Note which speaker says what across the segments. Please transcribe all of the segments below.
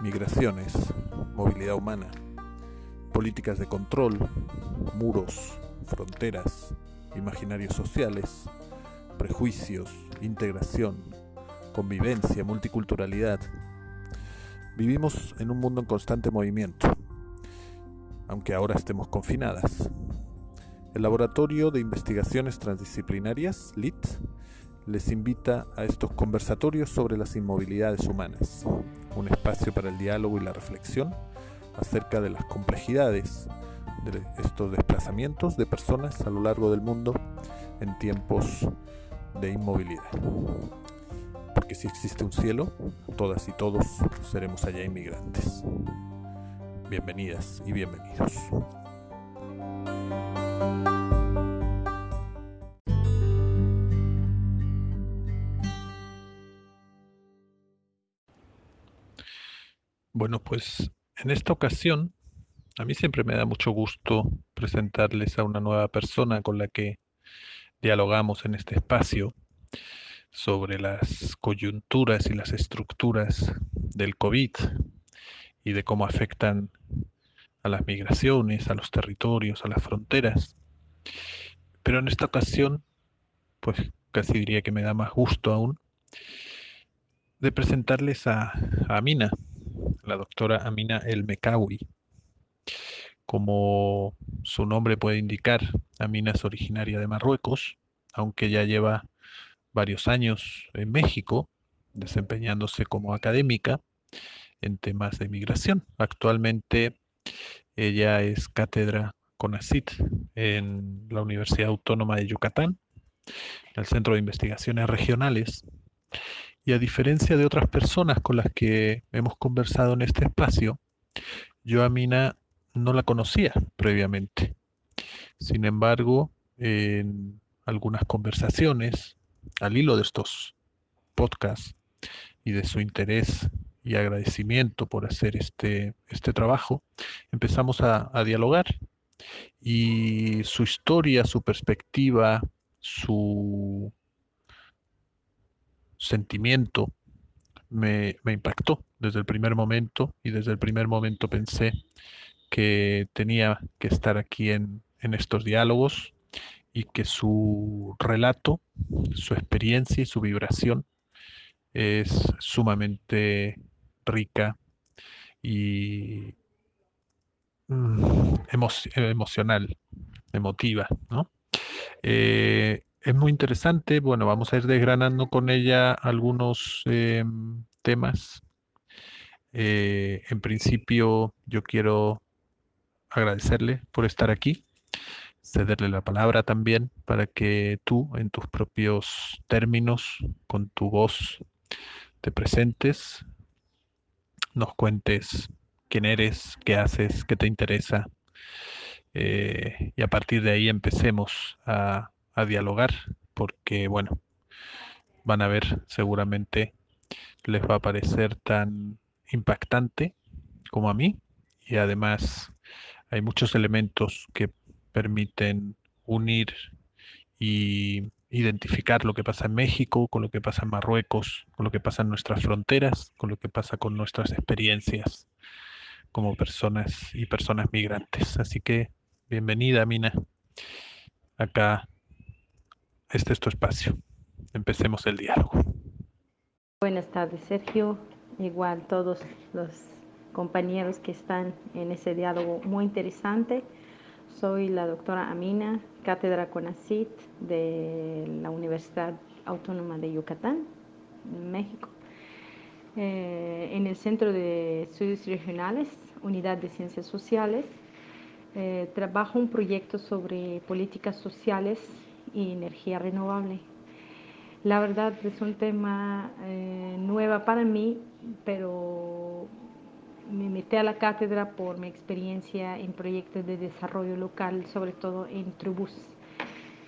Speaker 1: migraciones, movilidad humana, políticas de control, muros, fronteras, imaginarios sociales, prejuicios, integración, convivencia, multiculturalidad. Vivimos en un mundo en constante movimiento, aunque ahora estemos confinadas. El Laboratorio de Investigaciones Transdisciplinarias, LIT, les invita a estos conversatorios sobre las inmovilidades humanas, un espacio para el diálogo y la reflexión acerca de las complejidades de estos desplazamientos de personas a lo largo del mundo en tiempos de inmovilidad. Porque si existe un cielo, todas y todos seremos allá inmigrantes. Bienvenidas y bienvenidos. Bueno, pues en esta ocasión a mí siempre me da mucho gusto presentarles a una nueva persona con la que dialogamos en este espacio sobre las coyunturas y las estructuras del COVID y de cómo afectan a las migraciones, a los territorios, a las fronteras. Pero en esta ocasión, pues casi diría que me da más gusto aún, de presentarles a, a Amina la doctora Amina El Mekawi. Como su nombre puede indicar, Amina es originaria de Marruecos, aunque ya lleva varios años en México desempeñándose como académica en temas de migración. Actualmente ella es cátedra CONACIT en la Universidad Autónoma de Yucatán, el Centro de Investigaciones Regionales, y a diferencia de otras personas con las que hemos conversado en este espacio, yo a Mina no la conocía previamente. Sin embargo, en algunas conversaciones, al hilo de estos podcasts y de su interés y agradecimiento por hacer este, este trabajo, empezamos a, a dialogar y su historia, su perspectiva, su sentimiento me, impactó desde el primer momento y desde el primer momento pensé que tenía que estar aquí en, en estos diálogos y que su relato, su experiencia y su vibración es sumamente rica y mm, emocional, emotiva, ¿no? Eh, es muy interesante. Bueno, vamos a ir desgranando con ella algunos em, temas. Eh, en principio, yo quiero agradecerle por estar aquí, cederle la palabra también para que tú, en tus propios términos, con tu voz, te presentes, nos cuentes quién eres, qué haces, qué te interesa. Eh, y a partir de ahí empecemos a a dialogar, porque bueno, van a ver seguramente les va a parecer tan impactante como a mí y además hay muchos elementos que permiten unir y identificar lo que pasa en México, con lo que pasa en Marruecos, con lo que pasa en nuestras fronteras, con lo que pasa con nuestras experiencias como personas y personas migrantes. Así que bienvenida, Mina. Acá este es tu espacio. Empecemos el diálogo.
Speaker 2: Buenas tardes, Sergio. Igual todos los compañeros que están en ese diálogo muy interesante. Soy la doctora Amina, cátedra CONACIT de la Universidad Autónoma de Yucatán, México. Eh, en el Centro de Estudios Regionales, Unidad de Ciencias Sociales, eh, trabajo un proyecto sobre políticas sociales y energía renovable. La verdad es un tema eh, nueva para mí, pero me metí a la cátedra por mi experiencia en proyectos de desarrollo local, sobre todo en tribus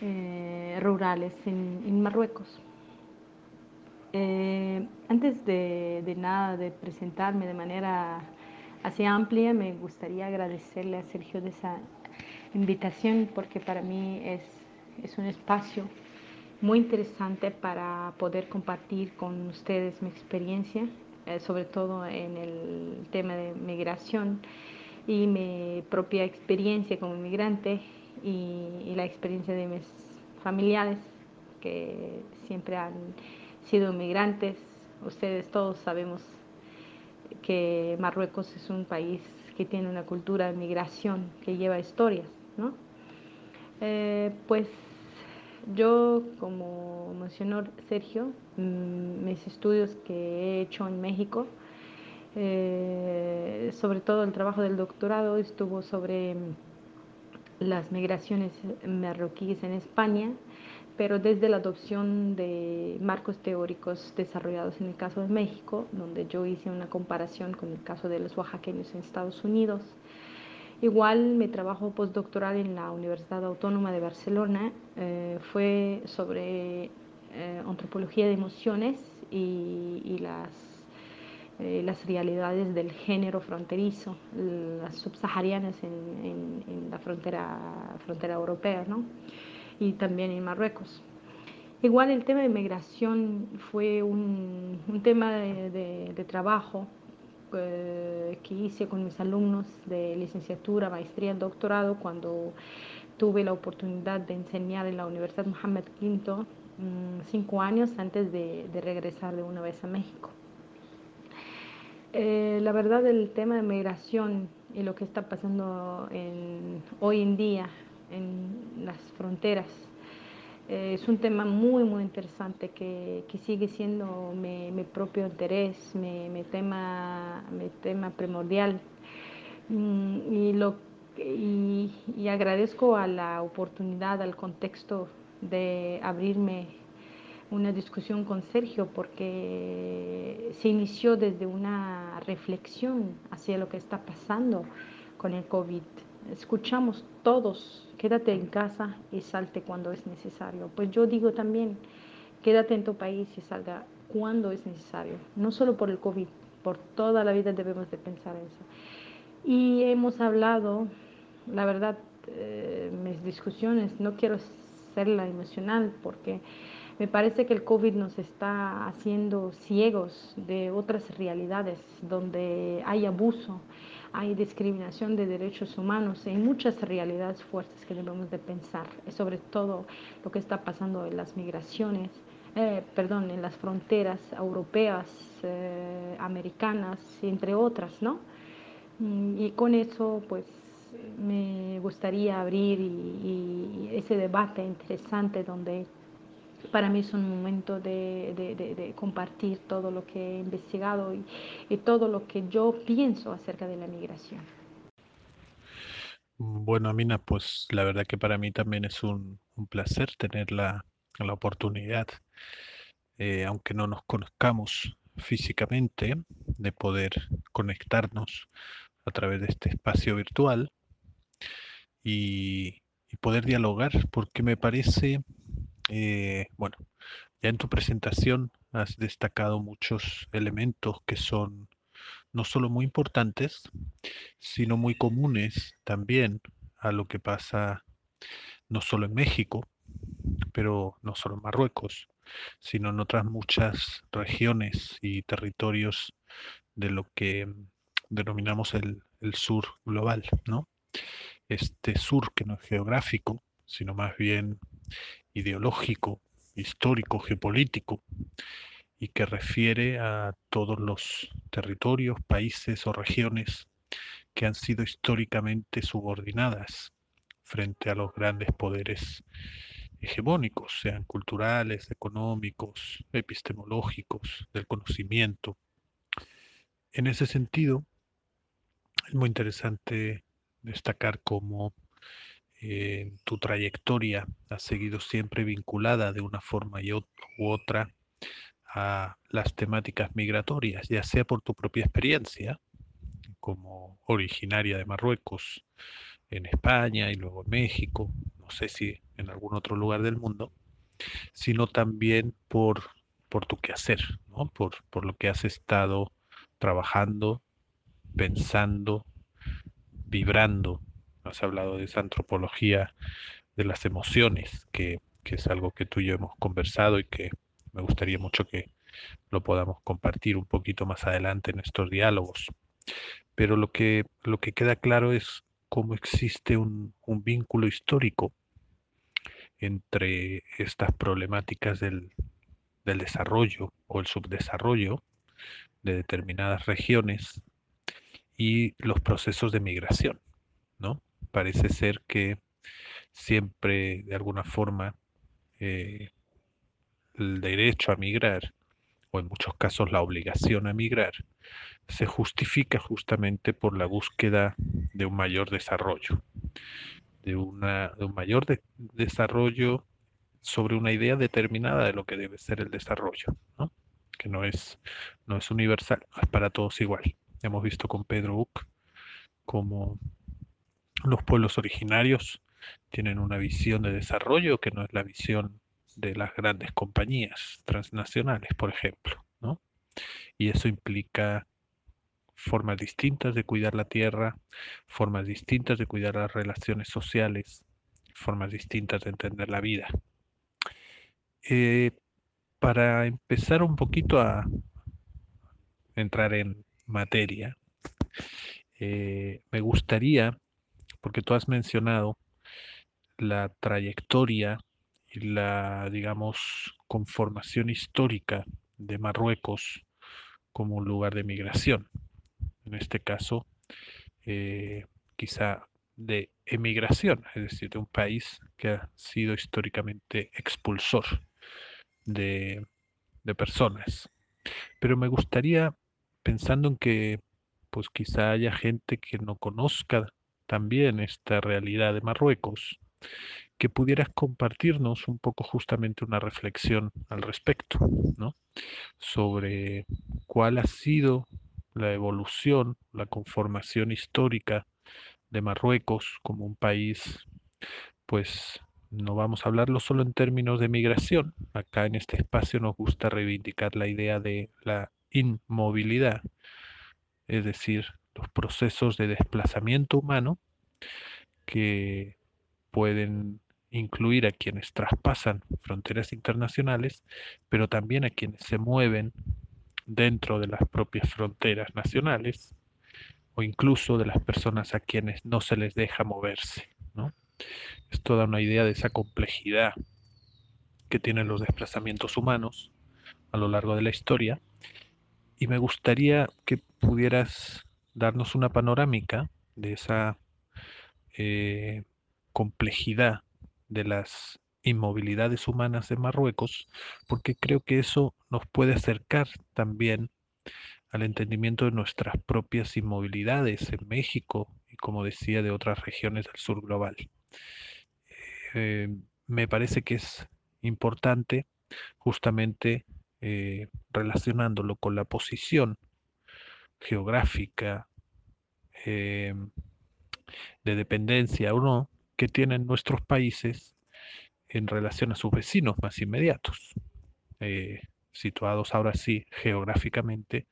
Speaker 2: eh, rurales en, Marruecos. Eh, antes de, de, nada, de presentarme de manera así amplia, me gustaría agradecerle a Sergio de esa invitación porque para mí es es un espacio muy interesante para poder compartir con ustedes mi experiencia. sobre todo en el tema de migración y mi propia experiencia como inmigrante y, la experiencia de mis familiares que siempre han sido inmigrantes. Ustedes todos sabemos que Marruecos es un país que tiene una cultura de migración que lleva historias, ¿no? Eh, pues yo, como mencionó Sergio, mm, mis estudios que he hecho en México, eh, sobre todo el trabajo del doctorado estuvo sobre las migraciones marroquíes en España, pero desde la adopción de marcos teóricos desarrollados en el caso de México, donde yo hice una comparación con el caso de los oaxaqueños en Estados Unidos. Igual mi trabajo postdoctoral en la Universidad Autónoma de Barcelona eh, fue sobre eh, antropología de emociones y, las, eh, las realidades del género fronterizo, las subsaharianas en, en, la frontera, frontera europea ¿no? y también en Marruecos. Igual el tema de migración fue un, un tema de, de trabajo eh, que hice con mis alumnos de licenciatura, maestría, doctorado, cuando tuve la oportunidad de enseñar en la Universidad Mohammed V mm, cinco años antes de, regresar de una vez a México. Eh, la verdad, el tema de migración y lo que está pasando hoy en día en las fronteras eh, es un tema muy, muy interesante que, que sigue siendo mi, mi, propio interés, mi, mi, tema, mi tema primordial. Mm, y, lo, y, y agradezco a la oportunidad, al contexto de abrirme una discusión con Sergio porque se inició desde una reflexión hacia lo que está pasando con el COVID escuchamos todos, quédate en casa y salte cuando es necesario. Pues yo digo también, quédate en tu país y salga cuando es necesario, no solo por el COVID, por toda la vida debemos de pensar eso. Y hemos hablado, la verdad, eh, mis discusiones, no quiero la emocional porque me parece que el COVID nos está haciendo ciegos de otras realidades donde hay abuso, hay discriminación de derechos humanos, hay muchas realidades fuertes que debemos de pensar, sobre todo lo que está pasando en las migraciones, eh, perdón, en las fronteras europeas, eh, americanas, entre otras, ¿no? Mm, y con eso, pues, me gustaría abrir ese debate interesante donde para mí es un momento de, compartir todo lo que he investigado y, todo lo que yo pienso acerca de la migración.
Speaker 1: Bueno, Amina, pues la verdad que para mí también es un, placer tener la, oportunidad, eh, aunque no nos conozcamos físicamente, de poder conectarnos a través de este espacio virtual y poder dialogar, porque me parece eh, bueno, ya en tu presentación has destacado muchos elementos que son no solo muy importantes, sino muy comunes también a lo que pasa no solo en México, pero no solo en Marruecos, sino en otras muchas regiones y territorios de lo que denominamos el, el sur global, ¿no? Este sur que no es geográfico, sino más bien ideológico, histórico, geopolítico, y que refiere a todos los territorios, países o regiones que han sido históricamente subordinadas frente a los grandes poderes hegemónicos, sean culturales, económicos, epistemológicos, del conocimiento. En ese sentido, es muy interesante destacar cómo eh, tu trayectoria ha seguido siempre vinculada de una forma u otra a las temáticas migratorias, ya sea por tu propia experiencia, como originaria de Marruecos, en España y luego en México, no sé si en algún otro lugar del mundo, sino también por, por tu quehacer, ¿no? por, por lo que has estado trabajando, pensando, vibrando has hablado de esa antropología de las emociones, que, es algo que tú y yo hemos conversado y que me gustaría mucho que, lo podamos compartir un poquito más adelante en estos diálogos. Pero lo que, lo que queda claro es cómo existe un, un vínculo histórico entre estas problemáticas del, del desarrollo o el subdesarrollo de determinadas regiones y los procesos de migración, ¿no? Parece ser que siempre, de alguna forma, eh, el derecho a migrar, o en muchos casos la obligación a migrar, se justifica justamente por la búsqueda de un mayor desarrollo, de, una, de un mayor desarrollo sobre una idea determinada de lo que debe ser el desarrollo, que no es, no es universal, es para todos igual. Hemos visto con Pedro Uc como los pueblos originarios tienen una visión de desarrollo que no es la visión de las grandes compañías transnacionales, por ejemplo, ¿no? Y eso implica formas distintas de cuidar la tierra, formas distintas de cuidar las relaciones sociales, formas distintas de entender la vida. Eh, para empezar un poquito a entrar en materia, eh, me gustaría, porque tú has mencionado la trayectoria y la, digamos, conformación histórica de Marruecos como un lugar de migración. En este caso, eh, quizá de emigración, es decir, de un país que ha sido históricamente expulsor de, de personas. Pero me gustaría, pensando en que pues quizá haya gente que no conozca también esta realidad de Marruecos, que pudieras compartirnos un poco justamente una reflexión al respecto, ¿no? Sobre cuál ha sido la evolución, la conformación histórica de Marruecos como un país, pues no vamos a hablarlo solo en términos de migración. Acá en este espacio nos gusta reivindicar la idea de la inmovilidad, es decir, los procesos de desplazamiento humano que pueden incluir a quienes traspasan fronteras internacionales, pero también a quienes se mueven dentro de las propias fronteras nacionales o incluso de las personas a quienes no se les deja moverse. ¿no? Esto da una idea de esa complejidad que tienen los desplazamientos humanos a lo largo de la historia y me gustaría que pudieras darnos una panorámica de esa eh, complejidad de las inmovilidades humanas de Marruecos, porque creo que eso nos puede acercar también al entendimiento de nuestras propias inmovilidades en México y, como decía, de otras regiones del sur global. Eh, me parece que es importante justamente eh, relacionándolo con la posición geográfica eh, de dependencia o no que tienen nuestros países en relación a sus vecinos más inmediatos, eh, situados ahora sí geográficamente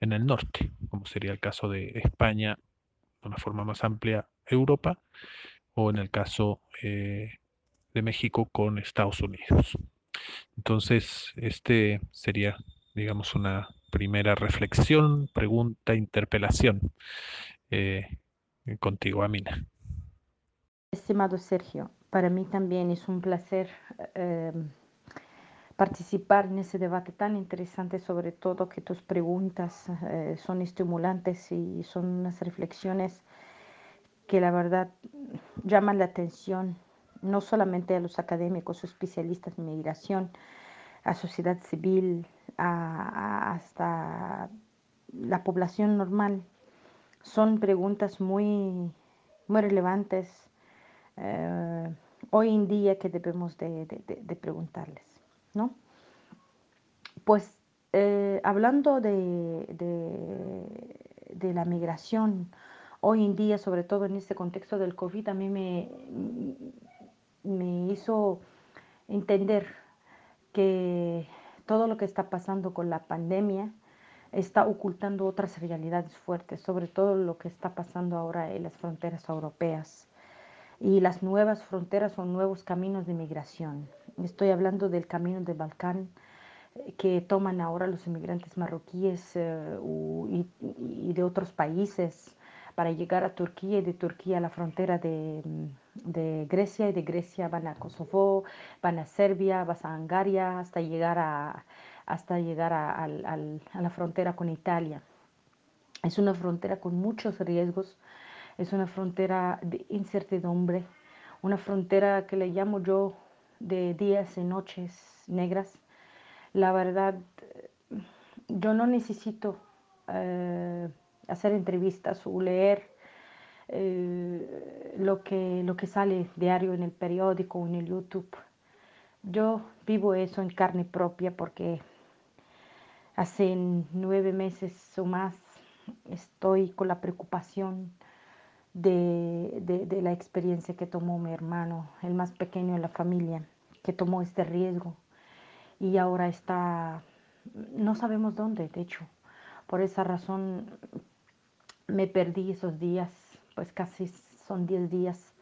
Speaker 1: en el norte, como sería el caso de España, de una forma más amplia Europa, o en el caso de México con Estados Unidos. Entonces, este sería, digamos, una primera reflexión, pregunta, interpelación eh, contigo, Amina.
Speaker 2: Estimado Sergio, para mí también es un placer eh, participar en ese debate tan interesante, sobre todo que tus preguntas eh, son estimulantes y son unas reflexiones que la verdad llaman la atención no solamente a los académicos especialistas en migración, a sociedad civil, hasta la población normal. Son preguntas muy, muy relevantes eh, hoy en día que debemos de, preguntarles, ¿no? Pues eh, hablando de, de, la migración, hoy en día, sobre todo en este contexto del COVID, a mí me, me hizo entender que todo lo que está pasando con la pandemia está ocultando otras realidades fuertes, sobre todo lo que está pasando ahora en las fronteras europeas. Y las nuevas fronteras son nuevos caminos de migración. Estoy hablando del camino del Balcán, que toman ahora los inmigrantes marroquíes eh, y, de otros países para llegar a Turquía y de Turquía a la frontera de, Grecia y de Grecia van a Kosovo, van a Serbia, van a Hungaria hasta llegar a, hasta llegar a, la frontera con Italia. Es una frontera con muchos riesgos, es una frontera de incertidumbre, una frontera que le llamo yo de días y noches negras. La verdad, yo no necesito eh, hacer entrevistas o leer eh, lo, que, lo que sale diario en el periódico o en el YouTube. Yo vivo eso en carne propia porque hace nueve meses o más estoy con la preocupación de, la experiencia que tomó mi hermano, el más pequeño de la familia, que tomó este riesgo y ahora está, no sabemos dónde, de hecho. Por esa razón me perdí esos días, pues casi son 10 días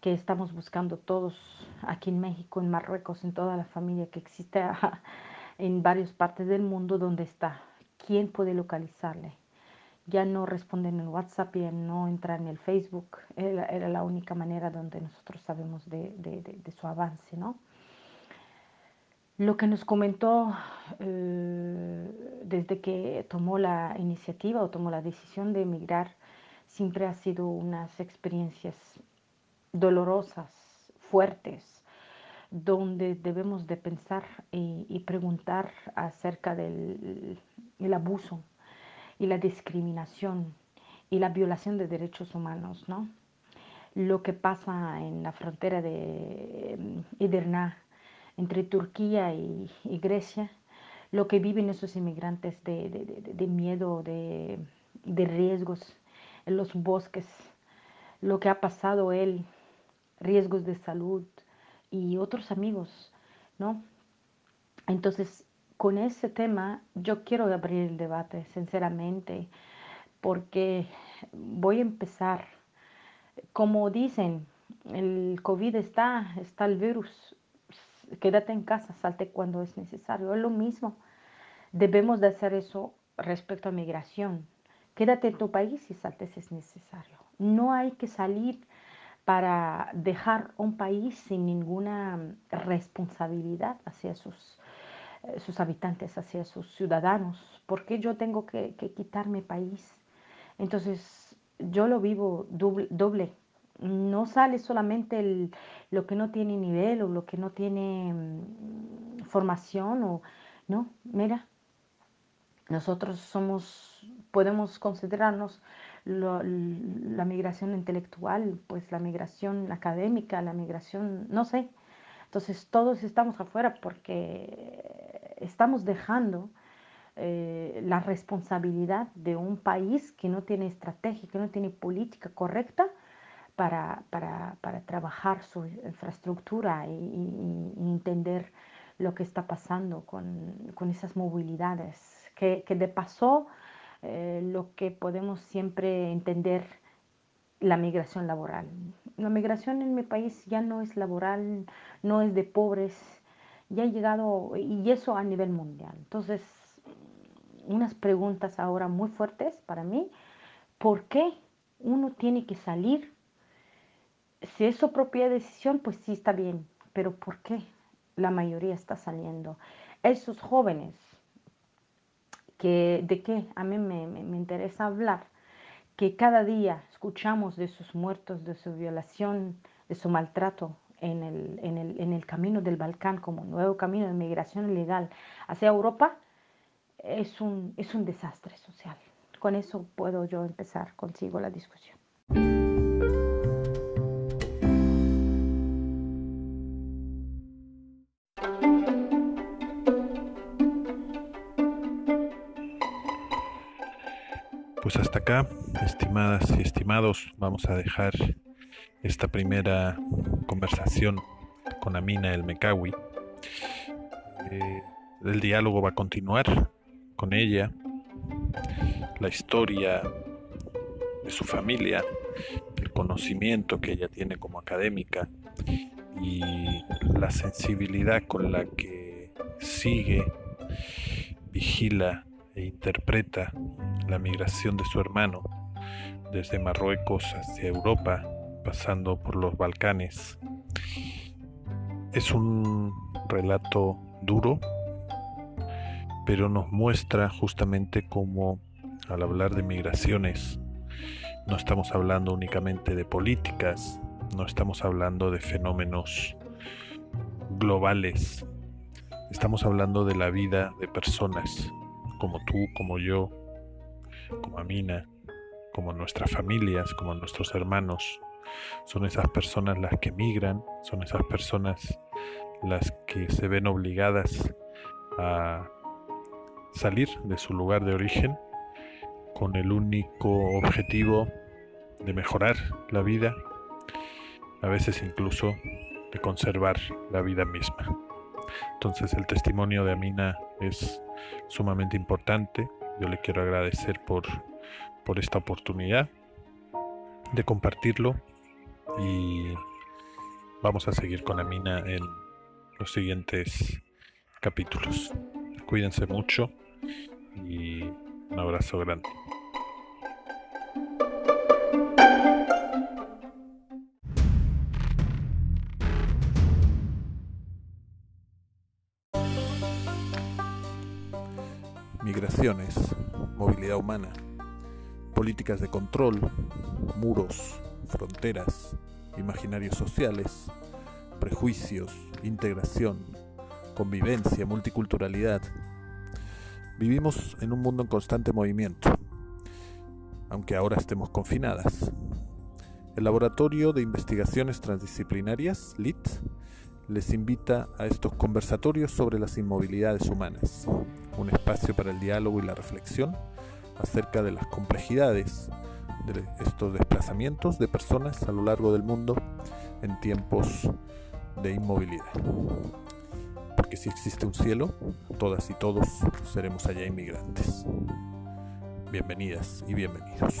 Speaker 2: que estamos buscando todos aquí en México, en Marruecos, en toda la familia que existe en varias partes del mundo, donde está, quién puede localizarle. Ya no responden en WhatsApp, ya no entran en el Facebook, era, la única manera donde nosotros sabemos de, de su avance, ¿no? Lo que nos comentó eh, desde que tomó la iniciativa o tomó la decisión de emigrar siempre ha sido unas experiencias dolorosas, fuertes, donde debemos de pensar y, preguntar acerca del abuso y la discriminación y la violación de derechos humanos, ¿no? Lo que pasa en la frontera de Edirna entre Turquía y, Grecia, lo que viven esos inmigrantes de, miedo, de, riesgos en los bosques, lo que ha pasado él, riesgos de salud y otros amigos, ¿no? Entonces, con ese tema yo quiero abrir el debate, sinceramente, porque voy a empezar, como dicen, el COVID está, está el virus, quédate en casa, salte cuando es necesario. Es lo mismo. Debemos de hacer eso respecto a migración. Quédate en tu país si es necesario. No hay que salir para dejar un país sin ninguna responsabilidad hacia sus, eh, sus habitantes, hacia sus ciudadanos. ¿Por qué yo tengo que, quitar mi país? Entonces, yo lo vivo doble no sale solamente lo que no tiene nivel o lo que no tiene mm, formación o no, mira, nosotros somos, podemos considerarnos la migración intelectual, pues la migración académica, la migración, no sé. Entonces todos estamos afuera porque estamos dejando eh, la responsabilidad de un país que no tiene estrategia, que no tiene política correcta para, para, para trabajar su infraestructura y, entender lo que está pasando con, con esas movilidades, que, que de paso eh, lo que podemos siempre entender la migración laboral. La migración en mi país ya no es laboral, no es de pobres, ya ha llegado, y eso a nivel mundial. Entonces, unas preguntas ahora muy fuertes para mí, ¿por qué uno tiene que salir si es su propia decisión, pues sí está bien, pero ¿por qué la mayoría está saliendo? Esos jóvenes, que, ¿de qué? A mí me, interesa hablar, que cada día escuchamos de sus muertos, de su violación, de su maltrato en el, en el, en el camino del Balcán como nuevo camino de migración ilegal hacia Europa, es un, es un desastre social. Con eso puedo yo empezar consigo la discusión.
Speaker 1: Pues hasta acá, estimadas y estimados, vamos a dejar esta primera conversación con Amina El Mekawi. Eh, el diálogo va a continuar con ella, la historia de su familia, el conocimiento que ella tiene como académica y la sensibilidad con la que sigue vigila e interpreta la migración de su hermano desde Marruecos hacia Europa, pasando por los Balcanes. Es un relato duro, pero nos muestra justamente cómo al hablar de migraciones no estamos hablando únicamente de políticas, no estamos hablando de fenómenos globales, estamos hablando de la vida de personas como tú, como yo, como Amina, como nuestras familias, como nuestros hermanos. Son esas personas las que migran, son esas personas las que se ven obligadas a salir de su lugar de origen con el único objetivo de mejorar la vida, a veces incluso de conservar la vida misma. Entonces el testimonio de Amina es sumamente importante. Yo le quiero agradecer por, por esta oportunidad de compartirlo y vamos a seguir con Amina en los siguientes capítulos. Cuídense mucho y un abrazo grande. Movilidad humana, políticas de control, muros, fronteras, imaginarios sociales, prejuicios, integración, convivencia, multiculturalidad. Vivimos en un mundo en constante movimiento, aunque ahora estemos confinadas. El Laboratorio de Investigaciones Transdisciplinarias, LIT, les invita a estos conversatorios sobre las inmovilidades humanas, un espacio para el diálogo y la reflexión acerca de las complejidades de estos desplazamientos de personas a lo largo del mundo en tiempos de inmovilidad. Porque si existe un cielo, todas y todos seremos allá inmigrantes. Bienvenidas y bienvenidos.